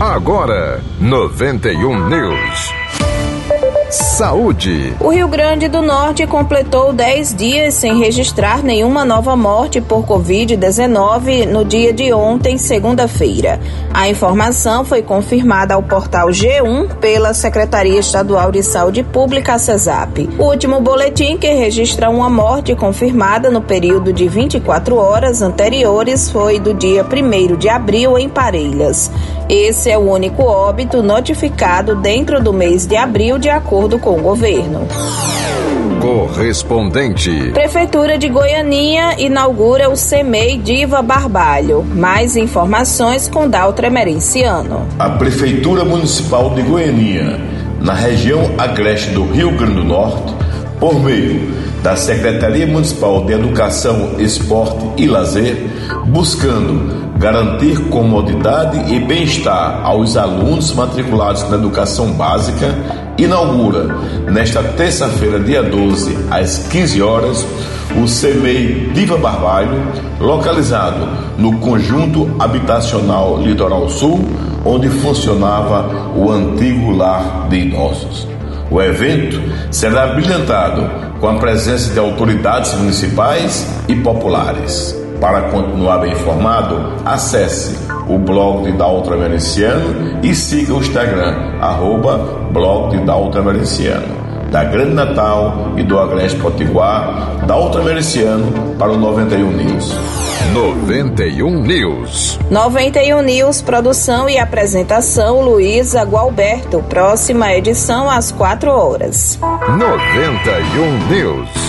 Agora, 91 News. Saúde. O Rio Grande do Norte completou 10 dias sem registrar nenhuma nova morte por Covid-19 no dia de ontem, segunda-feira. A informação foi confirmada ao portal G1 pela Secretaria Estadual de Saúde Pública, CESAP. O último boletim que registra uma morte confirmada no período de 24 horas anteriores foi do dia 1 de abril em Parelhas. Esse é o único óbito notificado dentro do mês de abril, de acordo com o governo. Correspondente. Prefeitura de Goianinha inaugura o CEMEI Diva Barbalho. Mais informações com Daltra Emerenciano. A Prefeitura Municipal de Goianinha, na região agreste do Rio Grande do Norte, por meio da Secretaria Municipal de Educação, Esporte e Lazer, buscando garantir comodidade e bem-estar aos alunos matriculados na educação básica, inaugura nesta terça-feira, dia 12, às 15 horas, o CMEI Diva Barbalho, localizado no conjunto habitacional Litoral Sul, onde funcionava o antigo lar de idosos. O evento será brilhantado com a presença de autoridades municipais e populares. Para continuar bem informado, acesse o blog de Dalton Americiano e siga o Instagram, arroba blog de Dalton. Da Grande Natal e do Agreste Potiguar, Dalton Americiano para o 91 News. 91 News. 91 News, produção e apresentação Luísa Gualberto. Próxima edição às 4 horas. 91 News.